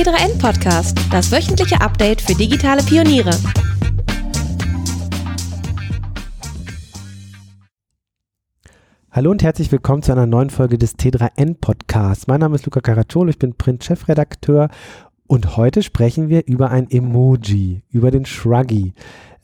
T3N Podcast, das wöchentliche Update für digitale Pioniere. Hallo und herzlich willkommen zu einer neuen Folge des T3N Podcasts. Mein Name ist Luca Caracciolo, ich bin Print-Chefredakteur und heute sprechen wir über ein Emoji, über den Shruggy.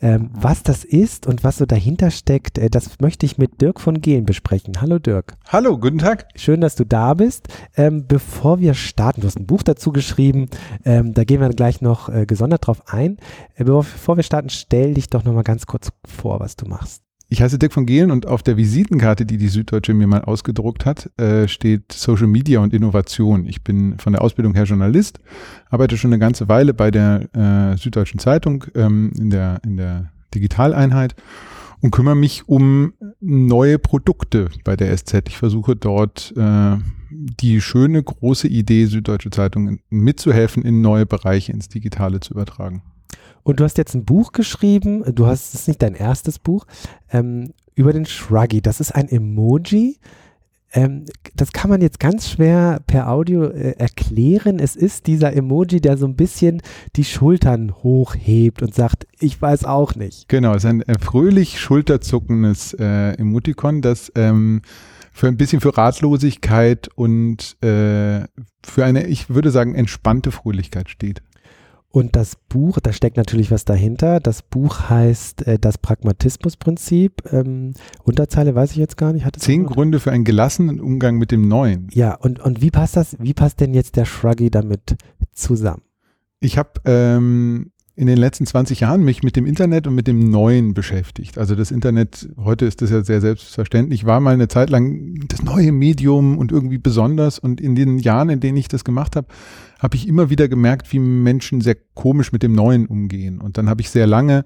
Ähm, was das ist und was so dahinter steckt, äh, das möchte ich mit Dirk von Gehlen besprechen. Hallo Dirk. Hallo, guten Tag. Schön, dass du da bist. Ähm, bevor wir starten, du hast ein Buch dazu geschrieben, ähm, da gehen wir gleich noch äh, gesondert drauf ein. Äh, bevor wir starten, stell dich doch nochmal ganz kurz vor, was du machst. Ich heiße Dirk von Gehlen und auf der Visitenkarte, die die Süddeutsche mir mal ausgedruckt hat, äh, steht Social Media und Innovation. Ich bin von der Ausbildung her Journalist, arbeite schon eine ganze Weile bei der äh, Süddeutschen Zeitung ähm, in, der, in der Digitaleinheit und kümmere mich um neue Produkte bei der SZ. Ich versuche dort äh, die schöne große Idee Süddeutsche Zeitung mitzuhelfen, in neue Bereiche ins Digitale zu übertragen. Und du hast jetzt ein Buch geschrieben, du hast, es nicht dein erstes Buch, ähm, über den Shruggy. Das ist ein Emoji. Ähm, das kann man jetzt ganz schwer per Audio äh, erklären. Es ist dieser Emoji, der so ein bisschen die Schultern hochhebt und sagt, ich weiß auch nicht. Genau, es ist ein äh, fröhlich schulterzuckendes äh, Emoticon, das ähm, für ein bisschen für Ratlosigkeit und äh, für eine, ich würde sagen, entspannte Fröhlichkeit steht. Und das Buch, da steckt natürlich was dahinter. Das Buch heißt äh, Das Pragmatismusprinzip. Ähm, Unterzeile weiß ich jetzt gar nicht. Zehn Gründe für einen gelassenen Umgang mit dem Neuen. Ja, und, und wie passt das, wie passt denn jetzt der Shruggy damit zusammen? Ich habe ähm, in den letzten 20 Jahren mich mit dem Internet und mit dem Neuen beschäftigt. Also das Internet, heute ist das ja sehr selbstverständlich, war mal eine Zeit lang das neue Medium und irgendwie besonders. Und in den Jahren, in denen ich das gemacht habe, habe ich immer wieder gemerkt, wie Menschen sehr komisch mit dem Neuen umgehen. Und dann habe ich sehr lange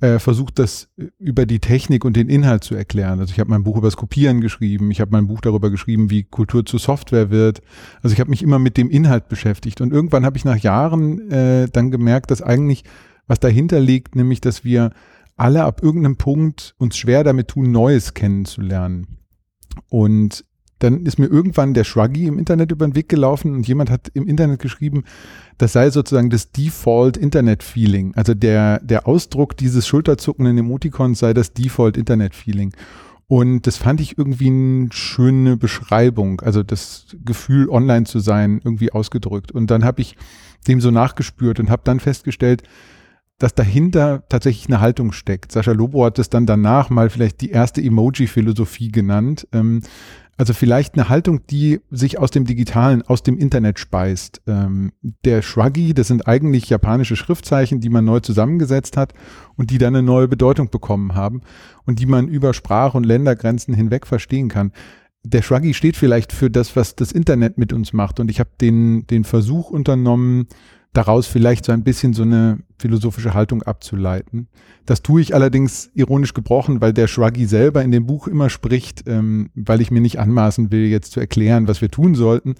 äh, versucht, das über die Technik und den Inhalt zu erklären. Also ich habe mein Buch über das Kopieren geschrieben, ich habe mein Buch darüber geschrieben, wie Kultur zu Software wird. Also ich habe mich immer mit dem Inhalt beschäftigt. Und irgendwann habe ich nach Jahren äh, dann gemerkt, dass eigentlich was dahinter liegt, nämlich dass wir alle ab irgendeinem Punkt uns schwer damit tun, Neues kennenzulernen. Und dann ist mir irgendwann der Shruggy im Internet über den Weg gelaufen und jemand hat im Internet geschrieben, das sei sozusagen das Default Internet Feeling. Also der, der Ausdruck dieses schulterzuckenden Emoticons sei das Default Internet Feeling. Und das fand ich irgendwie eine schöne Beschreibung, also das Gefühl, online zu sein, irgendwie ausgedrückt. Und dann habe ich dem so nachgespürt und habe dann festgestellt, dass dahinter tatsächlich eine Haltung steckt. Sascha Lobo hat es dann danach mal vielleicht die erste Emoji-Philosophie genannt. Ähm, also vielleicht eine Haltung, die sich aus dem Digitalen, aus dem Internet speist. Ähm, der Shruggy, das sind eigentlich japanische Schriftzeichen, die man neu zusammengesetzt hat und die dann eine neue Bedeutung bekommen haben und die man über Sprach- und Ländergrenzen hinweg verstehen kann. Der Shruggy steht vielleicht für das, was das Internet mit uns macht. Und ich habe den, den Versuch unternommen, daraus vielleicht so ein bisschen so eine philosophische Haltung abzuleiten. Das tue ich allerdings ironisch gebrochen, weil der Shruggy selber in dem Buch immer spricht, ähm, weil ich mir nicht anmaßen will, jetzt zu erklären, was wir tun sollten,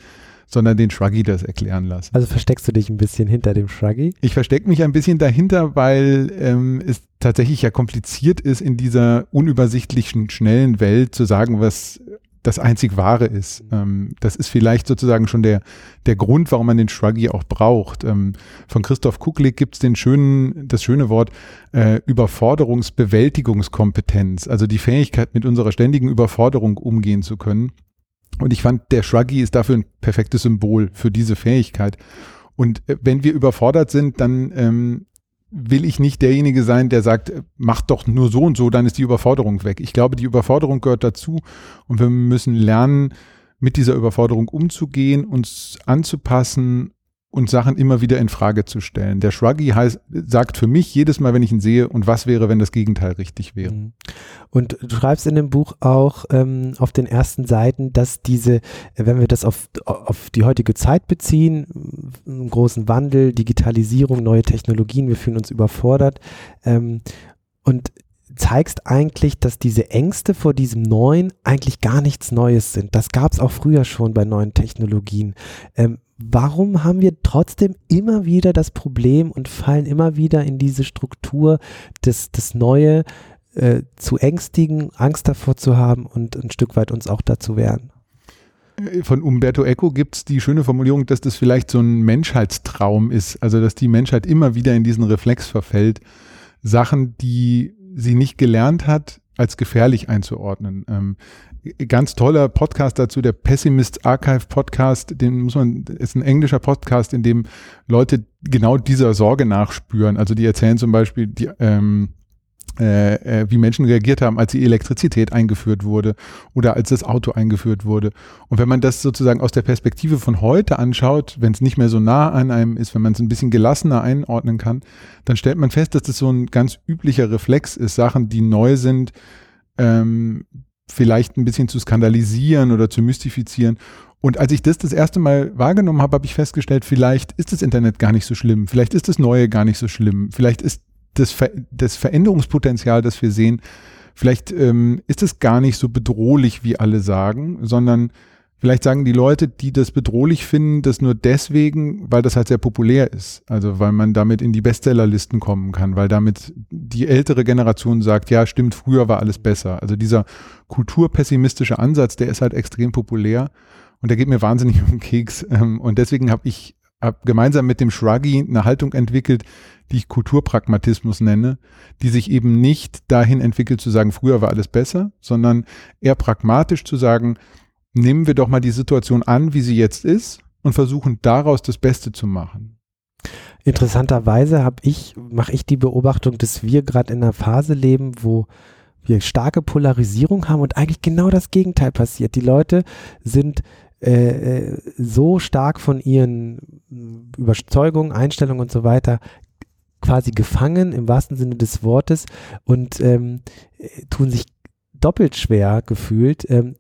sondern den Shruggy das erklären lassen. Also versteckst du dich ein bisschen hinter dem Shruggy? Ich verstecke mich ein bisschen dahinter, weil ähm, es tatsächlich ja kompliziert ist, in dieser unübersichtlichen, schnellen Welt zu sagen, was das einzig Wahre ist. Ähm, das ist vielleicht sozusagen schon der, der Grund, warum man den Shruggy auch braucht. Ähm, von Christoph Kucklig gibt es den schönen, das schöne Wort äh, Überforderungsbewältigungskompetenz, also die Fähigkeit, mit unserer ständigen Überforderung umgehen zu können. Und ich fand, der Shruggy ist dafür ein perfektes Symbol für diese Fähigkeit. Und äh, wenn wir überfordert sind, dann ähm, will ich nicht derjenige sein, der sagt, mach doch nur so und so, dann ist die Überforderung weg. Ich glaube, die Überforderung gehört dazu und wir müssen lernen, mit dieser Überforderung umzugehen, uns anzupassen und Sachen immer wieder in Frage zu stellen. Der Shruggy heißt, sagt für mich jedes Mal, wenn ich ihn sehe, und was wäre, wenn das Gegenteil richtig wäre. Mhm. Und du schreibst in dem Buch auch ähm, auf den ersten Seiten, dass diese, wenn wir das auf, auf die heutige Zeit beziehen, einen großen Wandel, Digitalisierung, neue Technologien, wir fühlen uns überfordert. Ähm, und zeigst eigentlich, dass diese Ängste vor diesem Neuen eigentlich gar nichts Neues sind. Das gab es auch früher schon bei neuen Technologien. Ähm, warum haben wir trotzdem immer wieder das Problem und fallen immer wieder in diese Struktur, das, das Neue äh, zu ängstigen, Angst davor zu haben und ein Stück weit uns auch dazu wehren? Äh, von Umberto Eco gibt es die schöne Formulierung, dass das vielleicht so ein Menschheitstraum ist. Also dass die Menschheit immer wieder in diesen Reflex verfällt, Sachen, die sie nicht gelernt hat, als gefährlich einzuordnen. Ähm, ganz toller Podcast dazu, der Pessimist Archive Podcast, den muss man, ist ein englischer Podcast, in dem Leute genau dieser Sorge nachspüren. Also die erzählen zum Beispiel, die, ähm, äh, äh, wie Menschen reagiert haben, als die Elektrizität eingeführt wurde oder als das Auto eingeführt wurde. Und wenn man das sozusagen aus der Perspektive von heute anschaut, wenn es nicht mehr so nah an einem ist, wenn man es ein bisschen gelassener einordnen kann, dann stellt man fest, dass das so ein ganz üblicher Reflex ist, Sachen, die neu sind, ähm, vielleicht ein bisschen zu skandalisieren oder zu mystifizieren. Und als ich das das erste Mal wahrgenommen habe, habe ich festgestellt, vielleicht ist das Internet gar nicht so schlimm, vielleicht ist das Neue gar nicht so schlimm, vielleicht ist das, Ver das Veränderungspotenzial, das wir sehen, vielleicht ähm, ist es gar nicht so bedrohlich, wie alle sagen, sondern vielleicht sagen die Leute, die das bedrohlich finden, das nur deswegen, weil das halt sehr populär ist. Also weil man damit in die Bestsellerlisten kommen kann, weil damit die ältere Generation sagt, ja, stimmt, früher war alles besser. Also dieser kulturpessimistische Ansatz, der ist halt extrem populär und der geht mir wahnsinnig um den Keks. Ähm, und deswegen habe ich hab gemeinsam mit dem Shruggy eine Haltung entwickelt, die ich Kulturpragmatismus nenne, die sich eben nicht dahin entwickelt zu sagen, früher war alles besser, sondern eher pragmatisch zu sagen, nehmen wir doch mal die Situation an, wie sie jetzt ist und versuchen daraus das Beste zu machen. Interessanterweise habe ich, mache ich die Beobachtung, dass wir gerade in einer Phase leben, wo wir starke Polarisierung haben und eigentlich genau das Gegenteil passiert. Die Leute sind äh, äh so stark von ihren Überzeugungen, Einstellungen und so weiter quasi gefangen im wahrsten Sinne des Wortes und ähm, tun sich doppelt schwer gefühlt, ähm,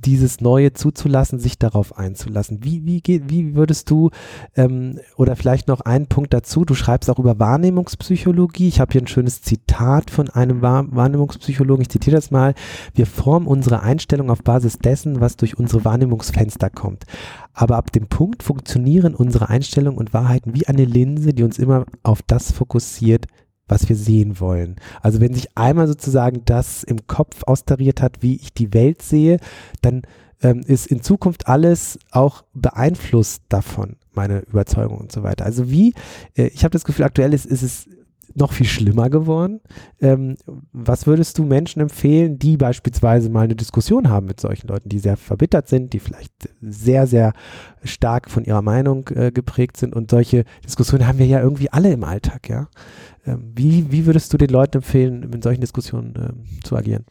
dieses Neue zuzulassen, sich darauf einzulassen. Wie, wie, geht, wie würdest du, ähm, oder vielleicht noch ein Punkt dazu, du schreibst auch über Wahrnehmungspsychologie. Ich habe hier ein schönes Zitat von einem Wahr Wahrnehmungspsychologen, ich zitiere das mal. Wir formen unsere Einstellung auf Basis dessen, was durch unsere Wahrnehmungsfenster kommt. Aber ab dem Punkt funktionieren unsere Einstellungen und Wahrheiten wie eine Linse, die uns immer auf das fokussiert, was wir sehen wollen. Also wenn sich einmal sozusagen das im Kopf austariert hat, wie ich die Welt sehe, dann ähm, ist in Zukunft alles auch beeinflusst davon, meine Überzeugung und so weiter. Also wie, äh, ich habe das Gefühl, aktuell ist, ist es noch viel schlimmer geworden. Ähm, was würdest du Menschen empfehlen, die beispielsweise mal eine Diskussion haben mit solchen Leuten, die sehr verbittert sind, die vielleicht sehr, sehr stark von ihrer Meinung äh, geprägt sind und solche Diskussionen haben wir ja irgendwie alle im Alltag, ja. Ähm, wie, wie würdest du den Leuten empfehlen, in solchen Diskussionen äh, zu agieren?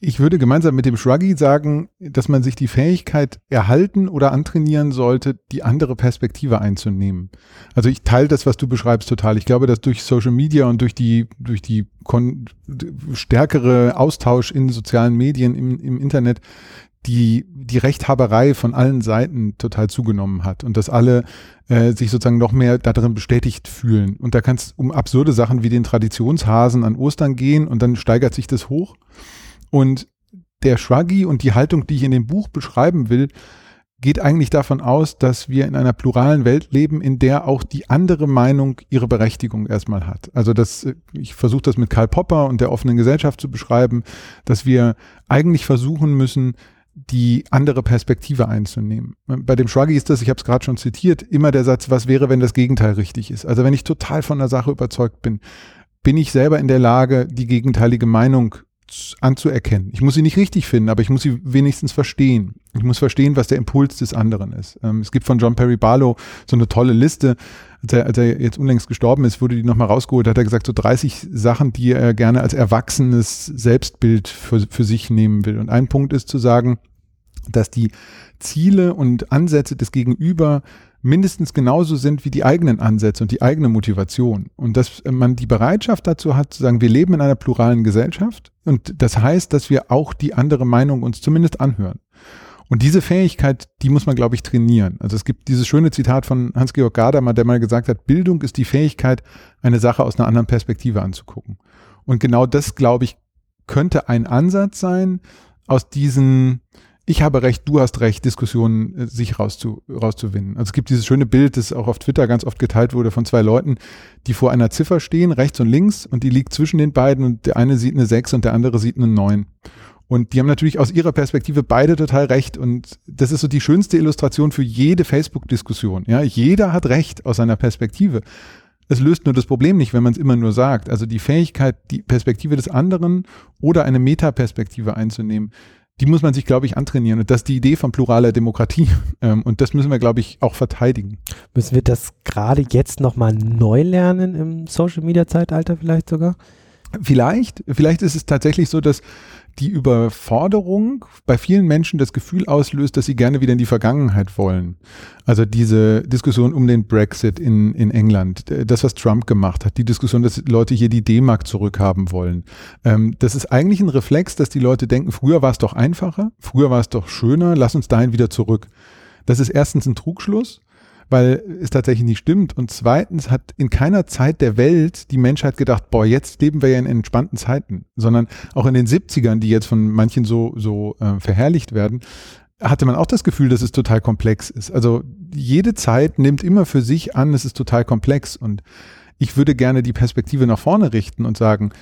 Ich würde gemeinsam mit dem Shruggy sagen, dass man sich die Fähigkeit erhalten oder antrainieren sollte, die andere Perspektive einzunehmen. Also ich teile das, was du beschreibst, total. Ich glaube, dass durch Social Media und durch die, durch die stärkere Austausch in sozialen Medien, im, im Internet, die, die Rechthaberei von allen Seiten total zugenommen hat und dass alle äh, sich sozusagen noch mehr darin bestätigt fühlen. Und da kann es um absurde Sachen wie den Traditionshasen an Ostern gehen und dann steigert sich das hoch. Und der Shruggy und die Haltung, die ich in dem Buch beschreiben will, geht eigentlich davon aus, dass wir in einer pluralen Welt leben, in der auch die andere Meinung ihre Berechtigung erstmal hat. Also das, ich versuche das mit Karl Popper und der offenen Gesellschaft zu beschreiben, dass wir eigentlich versuchen müssen, die andere Perspektive einzunehmen. Bei dem Shruggy ist das, ich habe es gerade schon zitiert, immer der Satz, was wäre, wenn das Gegenteil richtig ist. Also wenn ich total von der Sache überzeugt bin, bin ich selber in der Lage, die gegenteilige Meinung anzuerkennen. Ich muss sie nicht richtig finden, aber ich muss sie wenigstens verstehen. Ich muss verstehen, was der Impuls des anderen ist. Ähm, es gibt von John Perry Barlow so eine tolle Liste. Als er, als er jetzt unlängst gestorben ist, wurde die nochmal rausgeholt, hat er gesagt, so 30 Sachen, die er gerne als erwachsenes Selbstbild für, für sich nehmen will. Und ein Punkt ist zu sagen, dass die Ziele und Ansätze des Gegenüber mindestens genauso sind wie die eigenen Ansätze und die eigene Motivation. Und dass man die Bereitschaft dazu hat, zu sagen, wir leben in einer pluralen Gesellschaft und das heißt, dass wir auch die andere Meinung uns zumindest anhören. Und diese Fähigkeit, die muss man, glaube ich, trainieren. Also es gibt dieses schöne Zitat von Hans-Georg Gadamer, der mal gesagt hat, Bildung ist die Fähigkeit, eine Sache aus einer anderen Perspektive anzugucken. Und genau das, glaube ich, könnte ein Ansatz sein, aus diesen ich habe recht, du hast recht, Diskussionen äh, sich rauszu, rauszuwinnen. Also es gibt dieses schöne Bild, das auch auf Twitter ganz oft geteilt wurde von zwei Leuten, die vor einer Ziffer stehen, rechts und links, und die liegt zwischen den beiden und der eine sieht eine 6 und der andere sieht eine 9. Und die haben natürlich aus ihrer Perspektive beide total recht. Und das ist so die schönste Illustration für jede Facebook-Diskussion. Ja, jeder hat recht aus seiner Perspektive. Es löst nur das Problem nicht, wenn man es immer nur sagt. Also die Fähigkeit, die Perspektive des anderen oder eine Metaperspektive einzunehmen, die muss man sich, glaube ich, antrainieren. Und das ist die Idee von pluraler Demokratie. Ähm, und das müssen wir, glaube ich, auch verteidigen. Müssen wir das gerade jetzt nochmal neu lernen im Social-Media-Zeitalter vielleicht sogar? Vielleicht, vielleicht ist es tatsächlich so, dass die Überforderung bei vielen Menschen das Gefühl auslöst, dass sie gerne wieder in die Vergangenheit wollen. Also diese Diskussion um den Brexit in, in England, das, was Trump gemacht hat, die Diskussion, dass Leute hier die D-Mark zurückhaben wollen. Ähm, das ist eigentlich ein Reflex, dass die Leute denken, früher war es doch einfacher, früher war es doch schöner, lass uns dahin wieder zurück. Das ist erstens ein Trugschluss weil es tatsächlich nicht stimmt. Und zweitens hat in keiner Zeit der Welt die Menschheit gedacht, boah, jetzt leben wir ja in entspannten Zeiten, sondern auch in den 70ern, die jetzt von manchen so, so äh, verherrlicht werden, hatte man auch das Gefühl, dass es total komplex ist. Also jede Zeit nimmt immer für sich an, es ist total komplex. Und ich würde gerne die Perspektive nach vorne richten und sagen,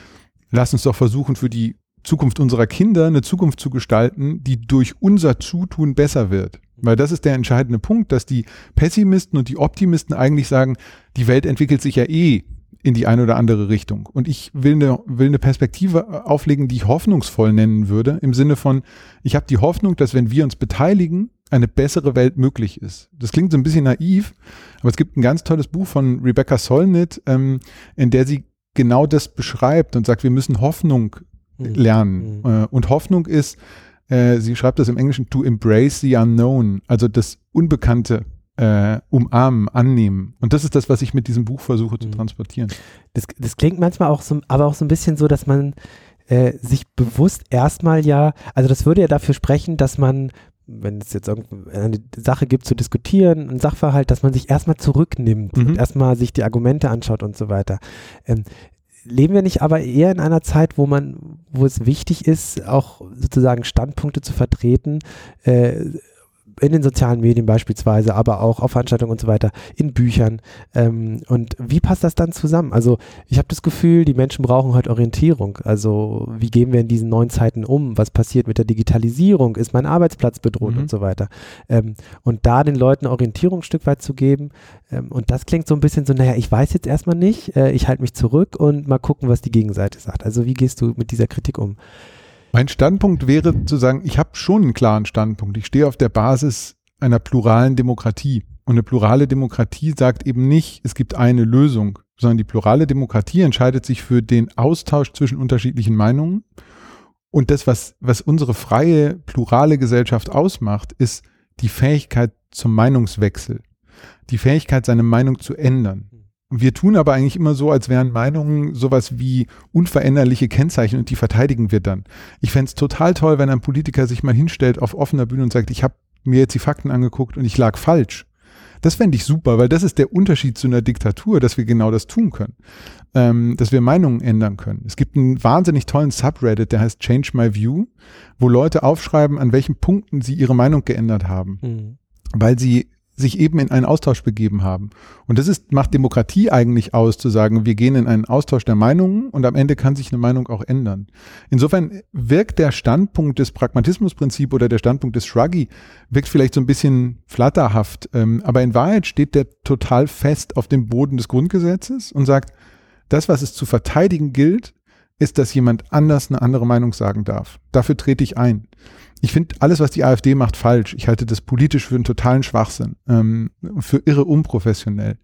lass uns doch versuchen, für die Zukunft unserer Kinder eine Zukunft zu gestalten, die durch unser Zutun besser wird. Weil das ist der entscheidende Punkt, dass die Pessimisten und die Optimisten eigentlich sagen, die Welt entwickelt sich ja eh in die eine oder andere Richtung. Und ich will eine, will eine Perspektive auflegen, die ich hoffnungsvoll nennen würde, im Sinne von, ich habe die Hoffnung, dass wenn wir uns beteiligen, eine bessere Welt möglich ist. Das klingt so ein bisschen naiv, aber es gibt ein ganz tolles Buch von Rebecca Solnit, ähm, in der sie genau das beschreibt und sagt, wir müssen Hoffnung hm. lernen. Mhm. Und Hoffnung ist, äh, sie schreibt das im Englischen, to embrace the unknown, also das Unbekannte äh, umarmen, annehmen. Und das ist das, was ich mit diesem Buch versuche zu mhm. transportieren. Das, das klingt manchmal auch so, aber auch so ein bisschen so, dass man äh, sich bewusst erstmal ja, also das würde ja dafür sprechen, dass man wenn es jetzt eine Sache gibt zu diskutieren, ein Sachverhalt, dass man sich erstmal zurücknimmt mhm. und erstmal sich die Argumente anschaut und so weiter. Ähm, leben wir nicht aber eher in einer Zeit, wo man, wo es wichtig ist, auch sozusagen Standpunkte zu vertreten, äh, in den sozialen Medien beispielsweise, aber auch auf Veranstaltungen und so weiter, in Büchern. Ähm, und wie passt das dann zusammen? Also ich habe das Gefühl, die Menschen brauchen heute Orientierung. Also wie gehen wir in diesen neuen Zeiten um? Was passiert mit der Digitalisierung? Ist mein Arbeitsplatz bedroht mhm. und so weiter? Ähm, und da den Leuten Orientierung ein Stück weit zu geben. Ähm, und das klingt so ein bisschen so, naja, ich weiß jetzt erstmal nicht, äh, ich halte mich zurück und mal gucken, was die Gegenseite sagt. Also wie gehst du mit dieser Kritik um? Mein Standpunkt wäre zu sagen, ich habe schon einen klaren Standpunkt. Ich stehe auf der Basis einer pluralen Demokratie. Und eine plurale Demokratie sagt eben nicht, es gibt eine Lösung, sondern die plurale Demokratie entscheidet sich für den Austausch zwischen unterschiedlichen Meinungen. Und das, was, was unsere freie, plurale Gesellschaft ausmacht, ist die Fähigkeit zum Meinungswechsel. Die Fähigkeit, seine Meinung zu ändern. Wir tun aber eigentlich immer so, als wären Meinungen sowas wie unveränderliche Kennzeichen und die verteidigen wir dann. Ich fände es total toll, wenn ein Politiker sich mal hinstellt auf offener Bühne und sagt, ich habe mir jetzt die Fakten angeguckt und ich lag falsch. Das fände ich super, weil das ist der Unterschied zu einer Diktatur, dass wir genau das tun können. Ähm, dass wir Meinungen ändern können. Es gibt einen wahnsinnig tollen Subreddit, der heißt Change My View, wo Leute aufschreiben, an welchen Punkten sie ihre Meinung geändert haben. Mhm. Weil sie sich eben in einen Austausch begeben haben. Und das ist, macht Demokratie eigentlich aus, zu sagen, wir gehen in einen Austausch der Meinungen und am Ende kann sich eine Meinung auch ändern. Insofern wirkt der Standpunkt des Pragmatismusprinzips oder der Standpunkt des Shruggy, wirkt vielleicht so ein bisschen flatterhaft, ähm, aber in Wahrheit steht der total fest auf dem Boden des Grundgesetzes und sagt, das, was es zu verteidigen gilt, ist, dass jemand anders eine andere Meinung sagen darf. Dafür trete ich ein ich finde alles, was die AfD macht, falsch. Ich halte das politisch für einen totalen Schwachsinn, ähm, für irre unprofessionell.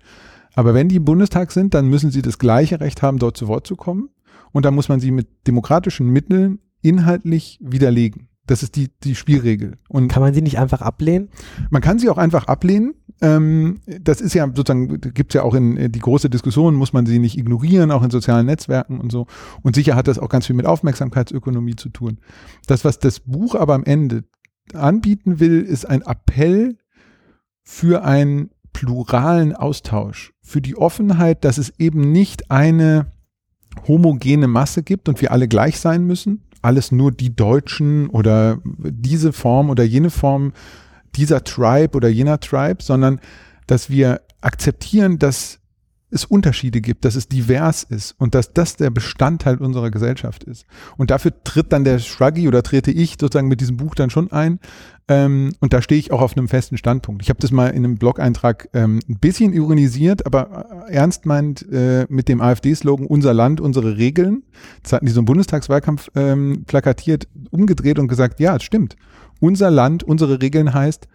Aber wenn die im Bundestag sind, dann müssen sie das gleiche Recht haben, dort zu Wort zu kommen. Und dann muss man sie mit demokratischen Mitteln inhaltlich widerlegen. Das ist die, die Spielregel. Und kann man sie nicht einfach ablehnen? Man kann sie auch einfach ablehnen. Ähm, das ist ja sozusagen, gibt es ja auch in äh, die große Diskussion, muss man sie nicht ignorieren, auch in sozialen Netzwerken und so. Und sicher hat das auch ganz viel mit Aufmerksamkeitsökonomie zu tun. Das, was das Buch aber am Ende anbieten will, ist ein Appell für einen pluralen Austausch, für die Offenheit, dass es eben nicht eine homogene Masse gibt und wir alle gleich sein müssen, alles nur die Deutschen oder diese Form oder jene Form dieser Tribe oder jener Tribe, sondern dass wir akzeptieren, dass es Unterschiede gibt, dass es divers ist und dass das der Bestandteil unserer Gesellschaft ist. Und dafür tritt dann der Shruggy oder trete ich sozusagen mit diesem Buch dann schon ein. Ähm, und da stehe ich auch auf einem festen Standpunkt. Ich habe das mal in einem Blog-Eintrag ähm, ein bisschen ironisiert, aber äh, ernst meint äh, mit dem AfD-Slogan Unser Land, unsere Regeln. Das hatten die so im Bundestagswahlkampf ähm, plakatiert, umgedreht und gesagt, ja, es stimmt. Unser Land, unsere Regeln heißt,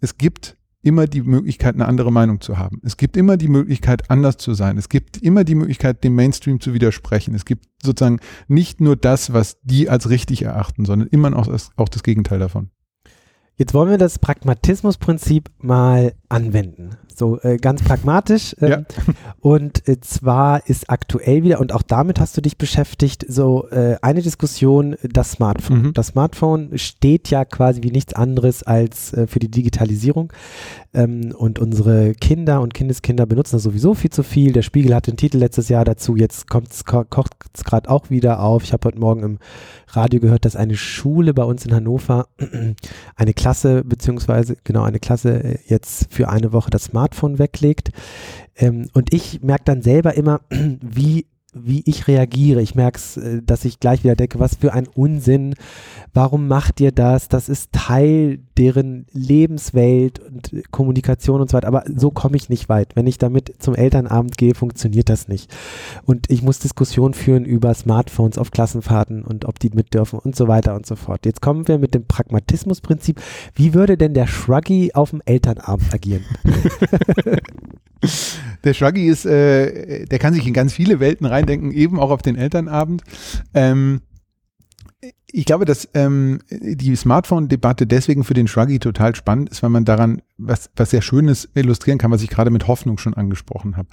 es gibt immer die Möglichkeit, eine andere Meinung zu haben. Es gibt immer die Möglichkeit, anders zu sein. Es gibt immer die Möglichkeit, dem Mainstream zu widersprechen. Es gibt sozusagen nicht nur das, was die als richtig erachten, sondern immer auch das, auch das Gegenteil davon. Jetzt wollen wir das Pragmatismusprinzip mal anwenden. So äh, ganz pragmatisch. Ähm, ja. Und äh, zwar ist aktuell wieder, und auch damit hast du dich beschäftigt, so äh, eine Diskussion, das Smartphone. Mhm. Das Smartphone steht ja quasi wie nichts anderes als äh, für die Digitalisierung. Ähm, und unsere Kinder und Kindeskinder benutzen das sowieso viel zu viel. Der Spiegel hat den Titel letztes Jahr dazu, jetzt kocht's, kocht es gerade auch wieder auf. Ich habe heute Morgen im Radio gehört, dass eine Schule bei uns in Hannover, eine Klasse, beziehungsweise genau eine Klasse äh, jetzt für eine Woche das Smartphone weglegt. Ähm, und ich merke dann selber immer, wie wie ich reagiere. Ich merke es, äh, dass ich gleich wieder denke, was für ein Unsinn. Warum macht ihr das? Das ist Teil deren Lebenswelt und Kommunikation und so weiter. Aber so komme ich nicht weit. Wenn ich damit zum Elternabend gehe, funktioniert das nicht. Und ich muss Diskussionen führen über Smartphones auf Klassenfahrten und ob die mit dürfen und so weiter und so fort. Jetzt kommen wir mit dem Pragmatismusprinzip. Wie würde denn der Shruggy auf dem Elternabend agieren? Der Shruggy ist, äh, der kann sich in ganz viele Welten reindenken, eben auch auf den Elternabend. Ähm, ich glaube, dass ähm, die Smartphone-Debatte deswegen für den Shruggy total spannend ist, weil man daran was, was sehr Schönes illustrieren kann, was ich gerade mit Hoffnung schon angesprochen habe.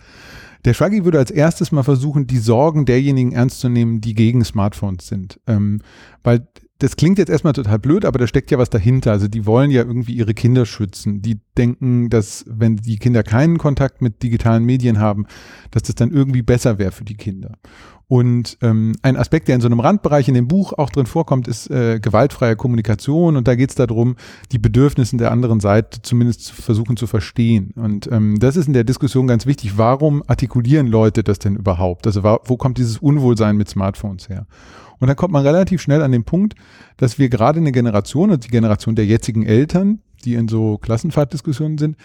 Der Shruggy würde als erstes mal versuchen, die Sorgen derjenigen ernst zu nehmen, die gegen Smartphones sind. Ähm, weil das klingt jetzt erstmal total blöd, aber da steckt ja was dahinter. Also die wollen ja irgendwie ihre Kinder schützen. Die denken, dass wenn die Kinder keinen Kontakt mit digitalen Medien haben, dass das dann irgendwie besser wäre für die Kinder. Und ähm, ein Aspekt, der in so einem Randbereich in dem Buch auch drin vorkommt, ist äh, gewaltfreie Kommunikation. Und da geht es darum, die Bedürfnisse der anderen Seite zumindest zu versuchen zu verstehen. Und ähm, das ist in der Diskussion ganz wichtig. Warum artikulieren Leute das denn überhaupt? Also wo kommt dieses Unwohlsein mit Smartphones her? Und dann kommt man relativ schnell an den Punkt, dass wir gerade eine Generation und die Generation der jetzigen Eltern, die in so Klassenfahrtdiskussionen sind,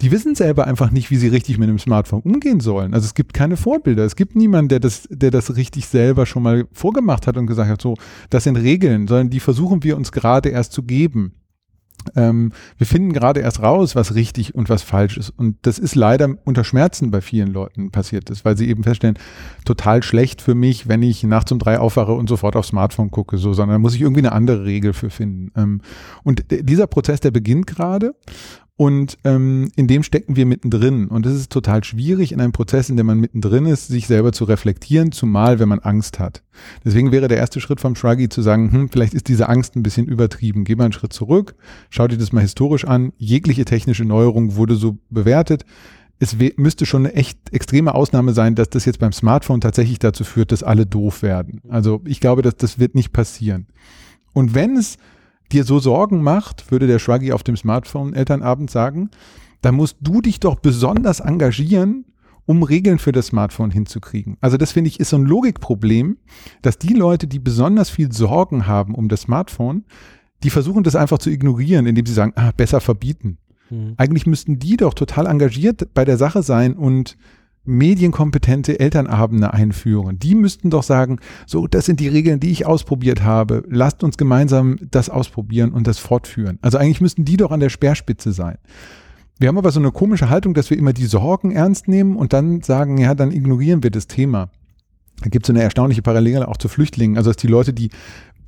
die wissen selber einfach nicht, wie sie richtig mit dem Smartphone umgehen sollen. Also es gibt keine Vorbilder. Es gibt niemanden, der das, der das richtig selber schon mal vorgemacht hat und gesagt hat, so, das sind Regeln, sondern die versuchen wir uns gerade erst zu geben. Ähm, wir finden gerade erst raus, was richtig und was falsch ist. Und das ist leider unter Schmerzen bei vielen Leuten passiert ist, weil sie eben feststellen, total schlecht für mich, wenn ich nachts um drei aufwache und sofort aufs Smartphone gucke, so, sondern da muss ich irgendwie eine andere Regel für finden. Ähm, und dieser Prozess, der beginnt gerade. Und ähm, in dem stecken wir mittendrin. Und es ist total schwierig, in einem Prozess, in dem man mittendrin ist, sich selber zu reflektieren, zumal wenn man Angst hat. Deswegen wäre der erste Schritt vom Shruggy zu sagen, hm, vielleicht ist diese Angst ein bisschen übertrieben. Geh mal einen Schritt zurück, schau dir das mal historisch an. Jegliche technische Neuerung wurde so bewertet. Es müsste schon eine echt extreme Ausnahme sein, dass das jetzt beim Smartphone tatsächlich dazu führt, dass alle doof werden. Also ich glaube, dass das wird nicht passieren. Und wenn es dir so Sorgen macht, würde der Shruggy auf dem Smartphone-Elternabend sagen, dann musst du dich doch besonders engagieren, um Regeln für das Smartphone hinzukriegen. Also das finde ich ist so ein Logikproblem, dass die Leute, die besonders viel Sorgen haben um das Smartphone, die versuchen das einfach zu ignorieren, indem sie sagen, ah, besser verbieten. Mhm. Eigentlich müssten die doch total engagiert bei der Sache sein und medienkompetente Elternabende einführen. Die müssten doch sagen, so, das sind die Regeln, die ich ausprobiert habe. Lasst uns gemeinsam das ausprobieren und das fortführen. Also eigentlich müssten die doch an der Speerspitze sein. Wir haben aber so eine komische Haltung, dass wir immer die Sorgen ernst nehmen und dann sagen, ja, dann ignorieren wir das Thema. Da gibt es eine erstaunliche Parallele auch zu Flüchtlingen. Also dass die Leute, die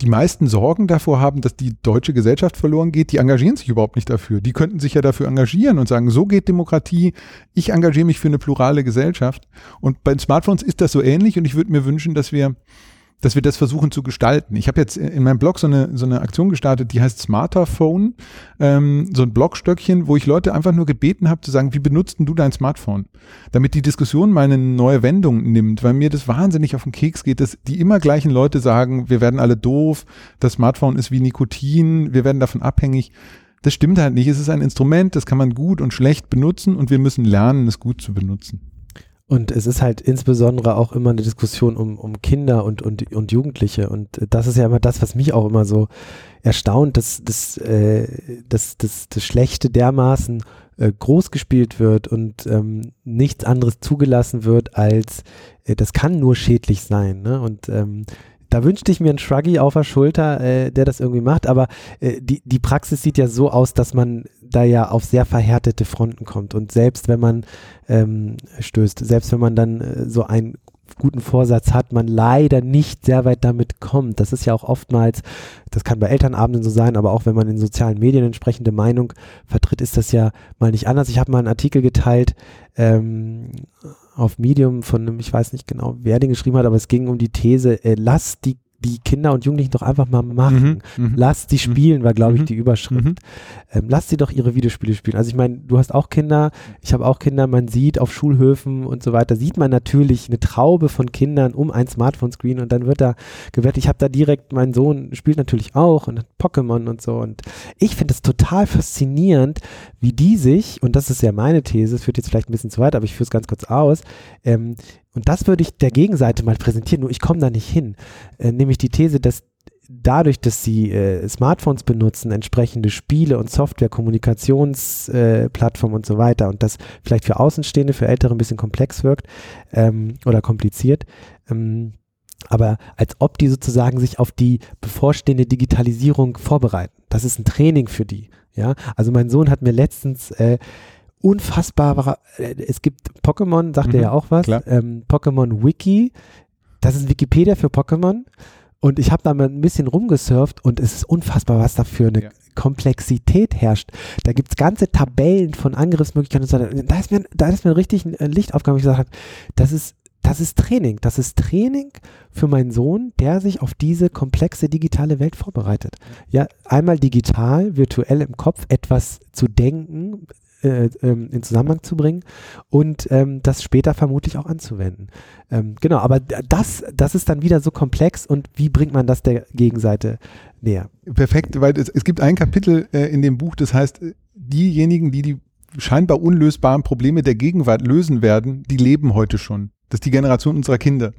die meisten Sorgen davor haben, dass die deutsche Gesellschaft verloren geht, die engagieren sich überhaupt nicht dafür. Die könnten sich ja dafür engagieren und sagen, so geht Demokratie, ich engagiere mich für eine plurale Gesellschaft. Und bei den Smartphones ist das so ähnlich und ich würde mir wünschen, dass wir dass wir das versuchen zu gestalten. Ich habe jetzt in meinem Blog so eine, so eine Aktion gestartet, die heißt Smarter Phone, ähm, so ein Blogstöckchen, wo ich Leute einfach nur gebeten habe zu sagen, wie benutzt denn du dein Smartphone? Damit die Diskussion mal eine neue Wendung nimmt, weil mir das wahnsinnig auf den Keks geht, dass die immer gleichen Leute sagen, wir werden alle doof, das Smartphone ist wie Nikotin, wir werden davon abhängig. Das stimmt halt nicht. Es ist ein Instrument, das kann man gut und schlecht benutzen und wir müssen lernen, es gut zu benutzen. Und es ist halt insbesondere auch immer eine Diskussion um, um Kinder und, und, und Jugendliche. Und das ist ja immer das, was mich auch immer so erstaunt, dass, dass, äh, dass, dass das Schlechte dermaßen äh, groß gespielt wird und ähm, nichts anderes zugelassen wird als, äh, das kann nur schädlich sein. Ne? Und ähm, da wünschte ich mir einen Shruggy auf der Schulter, äh, der das irgendwie macht, aber äh, die, die Praxis sieht ja so aus, dass man da ja auf sehr verhärtete Fronten kommt und selbst wenn man ähm, stößt, selbst wenn man dann äh, so einen guten Vorsatz hat, man leider nicht sehr weit damit kommt. Das ist ja auch oftmals, das kann bei Elternabenden so sein, aber auch wenn man in sozialen Medien entsprechende Meinung vertritt, ist das ja mal nicht anders. Ich habe mal einen Artikel geteilt, ähm, auf Medium von einem, ich weiß nicht genau, wer den geschrieben hat, aber es ging um die These, äh, lass die die Kinder und Jugendlichen doch einfach mal machen. Mhm, mhm. Lass die mhm. spielen, war, glaube ich, die Überschrift. Mhm. Ähm, lass sie doch ihre Videospiele spielen. Also ich meine, du hast auch Kinder, ich habe auch Kinder, man sieht auf Schulhöfen und so weiter, sieht man natürlich eine Traube von Kindern um ein Smartphone-Screen und dann wird da gewettet. Ich habe da direkt, mein Sohn spielt natürlich auch und hat Pokémon und so und ich finde es total faszinierend, wie die sich, und das ist ja meine These, es führt jetzt vielleicht ein bisschen zu weit, aber ich führe es ganz kurz aus, ähm, und das würde ich der Gegenseite mal präsentieren, nur ich komme da nicht hin. Äh, nämlich die These, dass dadurch, dass sie äh, Smartphones benutzen, entsprechende Spiele und Software, Kommunikationsplattformen äh, und so weiter und das vielleicht für Außenstehende, für Ältere ein bisschen komplex wirkt ähm, oder kompliziert. Ähm, aber als ob die sozusagen sich auf die bevorstehende Digitalisierung vorbereiten. Das ist ein Training für die. Ja, also mein Sohn hat mir letztens äh, unfassbar, äh, es gibt Pokémon, sagt mhm, er ja auch was, ähm, Pokémon Wiki, das ist Wikipedia für Pokémon und ich habe da mal ein bisschen rumgesurft und es ist unfassbar, was da für eine ja. Komplexität herrscht. Da gibt es ganze Tabellen von Angriffsmöglichkeiten und so weiter. Da ist mir, da ist mir richtig ein Licht aufgegangen, ich gesagt habe, das ist das ist Training. Das ist Training für meinen Sohn, der sich auf diese komplexe digitale Welt vorbereitet. Ja, einmal digital, virtuell im Kopf etwas zu denken, äh, ähm, in Zusammenhang zu bringen und ähm, das später vermutlich auch anzuwenden. Ähm, genau, aber das, das ist dann wieder so komplex und wie bringt man das der Gegenseite näher? Perfekt, weil es, es gibt ein Kapitel äh, in dem Buch, das heißt, diejenigen, die die scheinbar unlösbaren Probleme der Gegenwart lösen werden, die leben heute schon. Das ist die Generation unserer Kinder.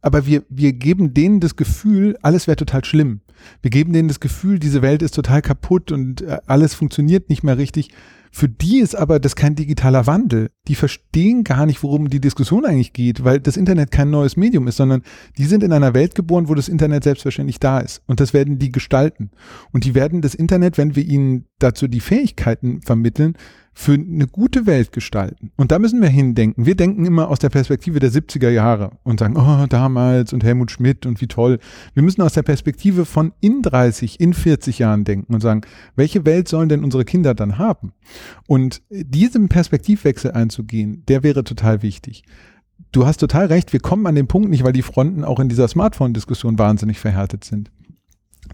Aber wir, wir geben denen das Gefühl, alles wäre total schlimm. Wir geben denen das Gefühl, diese Welt ist total kaputt und äh, alles funktioniert nicht mehr richtig. Für die ist aber das kein digitaler Wandel. Die verstehen gar nicht, worum die Diskussion eigentlich geht, weil das Internet kein neues Medium ist, sondern die sind in einer Welt geboren, wo das Internet selbstverständlich da ist. Und das werden die gestalten. Und die werden das Internet, wenn wir ihnen dazu die Fähigkeiten vermitteln, für eine gute Welt gestalten. Und da müssen wir hindenken. Wir denken immer aus der Perspektive der 70er Jahre und sagen, oh, damals und Helmut Schmidt und wie toll. Wir müssen aus der Perspektive von in 30, in 40 Jahren denken und sagen, welche Welt sollen denn unsere Kinder dann haben? Und diesen Perspektivwechsel einzugehen, der wäre total wichtig. Du hast total recht, wir kommen an den Punkt nicht, weil die Fronten auch in dieser Smartphone-Diskussion wahnsinnig verhärtet sind.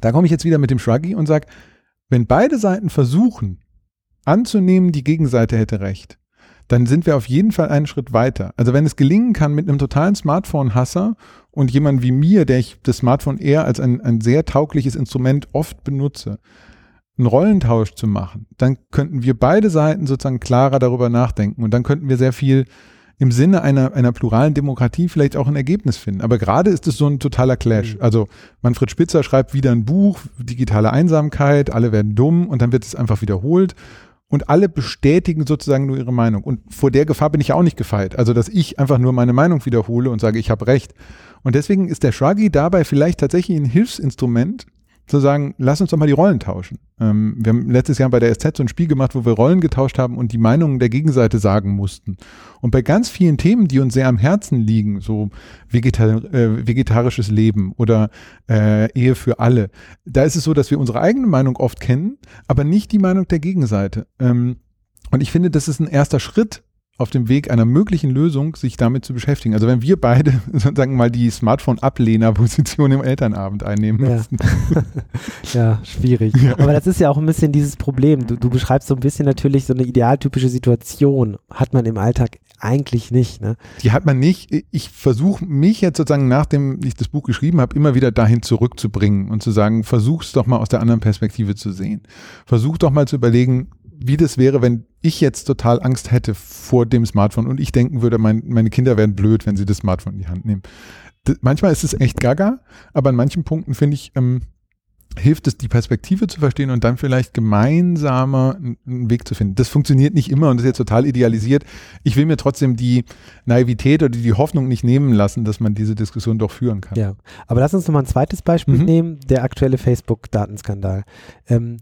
Da komme ich jetzt wieder mit dem Shruggy und sage, wenn beide Seiten versuchen, anzunehmen, die Gegenseite hätte recht, dann sind wir auf jeden Fall einen Schritt weiter. Also wenn es gelingen kann, mit einem totalen Smartphone-Hasser und jemand wie mir, der ich das Smartphone eher als ein, ein sehr taugliches Instrument oft benutze, einen Rollentausch zu machen, dann könnten wir beide Seiten sozusagen klarer darüber nachdenken und dann könnten wir sehr viel im Sinne einer, einer pluralen Demokratie vielleicht auch ein Ergebnis finden. Aber gerade ist es so ein totaler Clash. Mhm. Also Manfred Spitzer schreibt wieder ein Buch, digitale Einsamkeit, alle werden dumm und dann wird es einfach wiederholt und alle bestätigen sozusagen nur ihre Meinung. Und vor der Gefahr bin ich ja auch nicht gefeit. Also, dass ich einfach nur meine Meinung wiederhole und sage, ich habe recht. Und deswegen ist der Shruggy dabei vielleicht tatsächlich ein Hilfsinstrument, zu sagen, lass uns doch mal die Rollen tauschen. Ähm, wir haben letztes Jahr bei der SZ so ein Spiel gemacht, wo wir Rollen getauscht haben und die Meinungen der Gegenseite sagen mussten. Und bei ganz vielen Themen, die uns sehr am Herzen liegen, so vegetar äh, vegetarisches Leben oder äh, Ehe für alle, da ist es so, dass wir unsere eigene Meinung oft kennen, aber nicht die Meinung der Gegenseite. Ähm, und ich finde, das ist ein erster Schritt, auf dem Weg einer möglichen Lösung sich damit zu beschäftigen. Also wenn wir beide sozusagen mal die Smartphone-Ablehner-Position im Elternabend einnehmen müssen. Ja, ja schwierig. Ja. Aber das ist ja auch ein bisschen dieses Problem. Du, du, beschreibst so ein bisschen natürlich so eine idealtypische Situation. Hat man im Alltag eigentlich nicht. Ne? Die hat man nicht. Ich versuche mich jetzt sozusagen, nachdem ich das Buch geschrieben habe, immer wieder dahin zurückzubringen und zu sagen, versuch's doch mal aus der anderen Perspektive zu sehen. Versuch doch mal zu überlegen, wie das wäre, wenn ich jetzt total Angst hätte vor dem Smartphone und ich denken würde, mein, meine Kinder wären blöd, wenn sie das Smartphone in die Hand nehmen. Das, manchmal ist es echt gaga, aber an manchen Punkten finde ich, ähm, hilft es, die Perspektive zu verstehen und dann vielleicht gemeinsamer einen Weg zu finden. Das funktioniert nicht immer und ist jetzt total idealisiert. Ich will mir trotzdem die Naivität oder die Hoffnung nicht nehmen lassen, dass man diese Diskussion doch führen kann. Ja, aber lass uns nochmal ein zweites Beispiel mhm. nehmen, der aktuelle Facebook-Datenskandal. Ähm,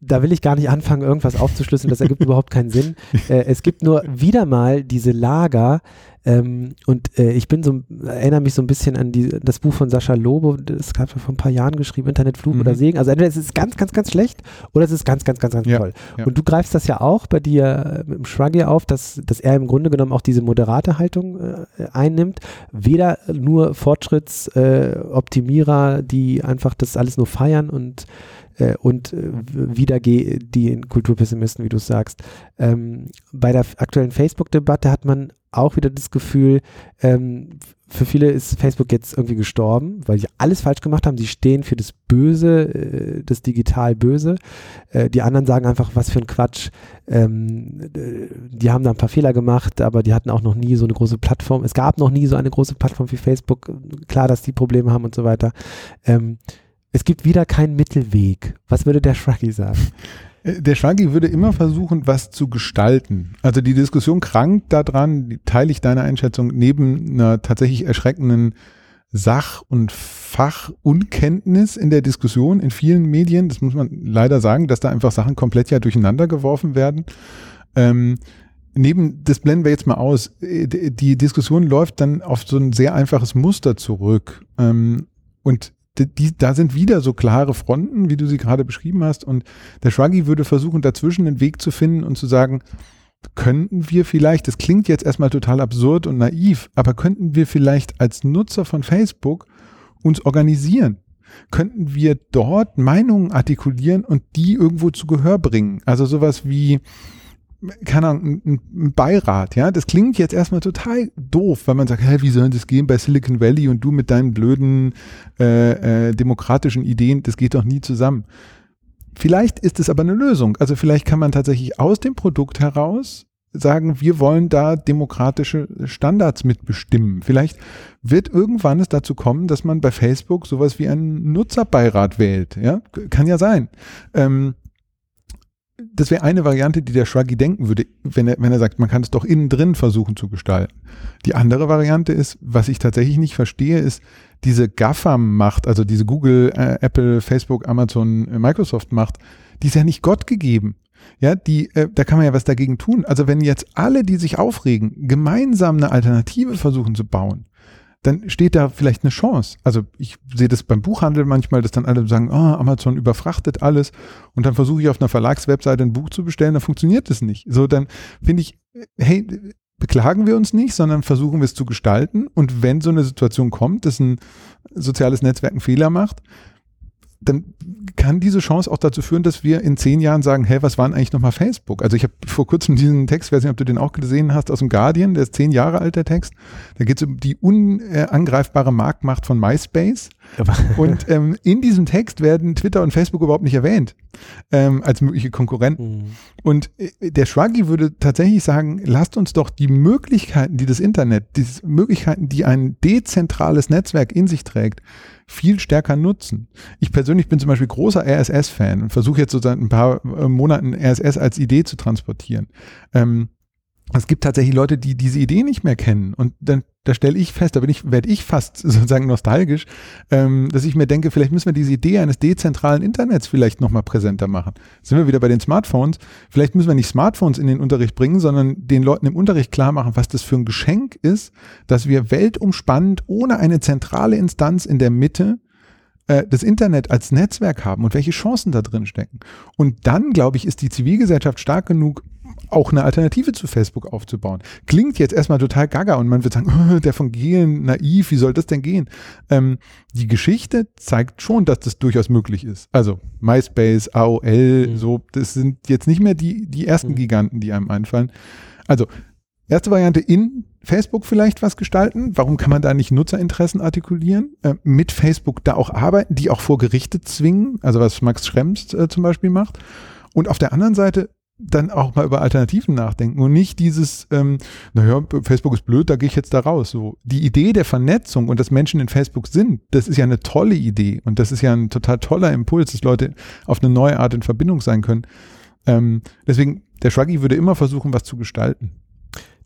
da will ich gar nicht anfangen, irgendwas aufzuschlüsseln, das ergibt überhaupt keinen Sinn. Äh, es gibt nur wieder mal diese Lager ähm, und äh, ich bin so, erinnere mich so ein bisschen an die, das Buch von Sascha Lobo, das gab er vor ein paar Jahren geschrieben, Internetflug mhm. oder Segen. Also entweder es ist ganz, ganz, ganz schlecht oder es ist ganz, ganz, ganz, ganz ja, toll. Ja. Und du greifst das ja auch bei dir äh, mit dem Shruggy auf, dass, dass er im Grunde genommen auch diese moderate Haltung äh, einnimmt. Weder nur Fortschrittsoptimierer, die einfach das alles nur feiern und äh, und äh, wieder die Kulturpessimisten, wie du sagst. Ähm, bei der aktuellen Facebook-Debatte hat man auch wieder das Gefühl, ähm, für viele ist Facebook jetzt irgendwie gestorben, weil sie alles falsch gemacht haben. Sie stehen für das Böse, äh, das digital Böse. Äh, die anderen sagen einfach, was für ein Quatsch. Ähm, die haben da ein paar Fehler gemacht, aber die hatten auch noch nie so eine große Plattform. Es gab noch nie so eine große Plattform wie Facebook. Klar, dass die Probleme haben und so weiter. Es gibt wieder keinen Mittelweg. Was würde der Shruggy sagen? Äh, der Shruggy würde immer versuchen, was zu gestalten. Also die Diskussion krankt daran, teile ich deine Einschätzung, neben einer tatsächlich erschreckenden Sach- und Fachunkenntnis in der Diskussion in vielen Medien. Das muss man leider sagen, dass da einfach Sachen komplett ja durcheinander geworfen werden. Ähm, neben, das blenden wir jetzt mal aus, äh, die Diskussion läuft dann auf so ein sehr einfaches Muster zurück. Ähm, und die, da sind wieder so klare Fronten, wie du sie gerade beschrieben hast. Und der Shruggy würde versuchen, dazwischen einen Weg zu finden und zu sagen, könnten wir vielleicht, das klingt jetzt erstmal total absurd und naiv, aber könnten wir vielleicht als Nutzer von Facebook uns organisieren? Könnten wir dort Meinungen artikulieren und die irgendwo zu Gehör bringen? Also sowas wie, keine Ahnung, ein, Beirat, ja, das klingt jetzt erstmal total doof, weil man sagt, hä, wie soll das gehen bei Silicon Valley und du mit deinen blöden äh, äh, demokratischen Ideen, das geht doch nie zusammen. Vielleicht ist es aber eine Lösung. Also vielleicht kann man tatsächlich aus dem Produkt heraus sagen, wir wollen da demokratische Standards mitbestimmen. Vielleicht wird irgendwann es dazu kommen, dass man bei Facebook sowas wie einen Nutzerbeirat wählt. Ja, kann ja sein. Ähm, das wäre eine Variante, die der Shruggy denken würde, wenn er, wenn er sagt, man kann es doch innen drin versuchen zu gestalten. Die andere Variante ist, was ich tatsächlich nicht verstehe, ist diese GAFAM-Macht, also diese Google, äh, Apple, Facebook, Amazon, äh, Microsoft Macht, die ist ja nicht Gott gegeben. Ja, die, äh, da kann man ja was dagegen tun. Also wenn jetzt alle, die sich aufregen, gemeinsam eine Alternative versuchen zu bauen, dann steht da vielleicht eine Chance. Also ich sehe das beim Buchhandel manchmal, dass dann alle sagen, oh, Amazon überfrachtet alles und dann versuche ich auf einer Verlagswebseite ein Buch zu bestellen, dann funktioniert das nicht. So, dann finde ich, hey, beklagen wir uns nicht, sondern versuchen wir es zu gestalten und wenn so eine Situation kommt, dass ein soziales Netzwerk einen Fehler macht, dann kann diese Chance auch dazu führen, dass wir in zehn Jahren sagen, hä, was war denn eigentlich nochmal Facebook? Also ich habe vor kurzem diesen Text, weiß nicht, ob du den auch gesehen hast, aus dem Guardian, der ist zehn Jahre alt, der Text. Da geht es um die unangreifbare Marktmacht von MySpace. Und ähm, in diesem Text werden Twitter und Facebook überhaupt nicht erwähnt ähm, als mögliche Konkurrenten. Mhm. Und äh, der Shruggy würde tatsächlich sagen, lasst uns doch die Möglichkeiten, die das Internet, die Möglichkeiten, die ein dezentrales Netzwerk in sich trägt, viel stärker nutzen. Ich persönlich bin zum Beispiel großer RSS-Fan und versuche jetzt sozusagen ein paar äh, Monaten RSS als Idee zu transportieren. Ähm, es gibt tatsächlich Leute, die diese Idee nicht mehr kennen. Und dann, da stelle ich fest, da bin ich, werde ich fast sozusagen nostalgisch, ähm, dass ich mir denke, vielleicht müssen wir diese Idee eines dezentralen Internets vielleicht nochmal präsenter machen. Sind wir wieder bei den Smartphones? Vielleicht müssen wir nicht Smartphones in den Unterricht bringen, sondern den Leuten im Unterricht klar machen, was das für ein Geschenk ist, dass wir weltumspannend ohne eine zentrale Instanz in der Mitte äh, das Internet als Netzwerk haben und welche Chancen da drin stecken. Und dann, glaube ich, ist die Zivilgesellschaft stark genug, auch eine Alternative zu Facebook aufzubauen. Klingt jetzt erstmal total gaga und man wird sagen, oh, der von Gehlen, naiv, wie soll das denn gehen? Ähm, die Geschichte zeigt schon, dass das durchaus möglich ist. Also MySpace, AOL, mhm. so, das sind jetzt nicht mehr die, die ersten mhm. Giganten, die einem einfallen. Also, erste Variante in Facebook vielleicht was gestalten? Warum kann man da nicht Nutzerinteressen artikulieren? Äh, mit Facebook da auch arbeiten, die auch vor Gerichte zwingen, also was Max Schrems äh, zum Beispiel macht. Und auf der anderen Seite dann auch mal über Alternativen nachdenken und nicht dieses, ähm, naja, Facebook ist blöd, da gehe ich jetzt da raus. So die Idee der Vernetzung und dass Menschen in Facebook sind, das ist ja eine tolle Idee und das ist ja ein total toller Impuls, dass Leute auf eine neue Art in Verbindung sein können. Ähm, deswegen, der Shruggy würde immer versuchen, was zu gestalten.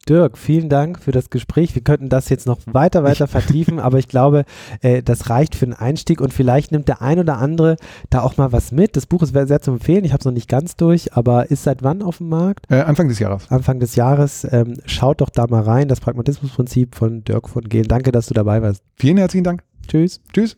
Dirk, vielen Dank für das Gespräch. Wir könnten das jetzt noch weiter, weiter vertiefen, aber ich glaube, äh, das reicht für den Einstieg und vielleicht nimmt der ein oder andere da auch mal was mit. Das Buch ist sehr zu empfehlen. Ich habe es noch nicht ganz durch, aber ist seit wann auf dem Markt? Äh, Anfang des Jahres. Anfang des Jahres. Ähm, schaut doch da mal rein. Das Pragmatismusprinzip von Dirk von Gehlen. Danke, dass du dabei warst. Vielen herzlichen Dank. Tschüss. Tschüss.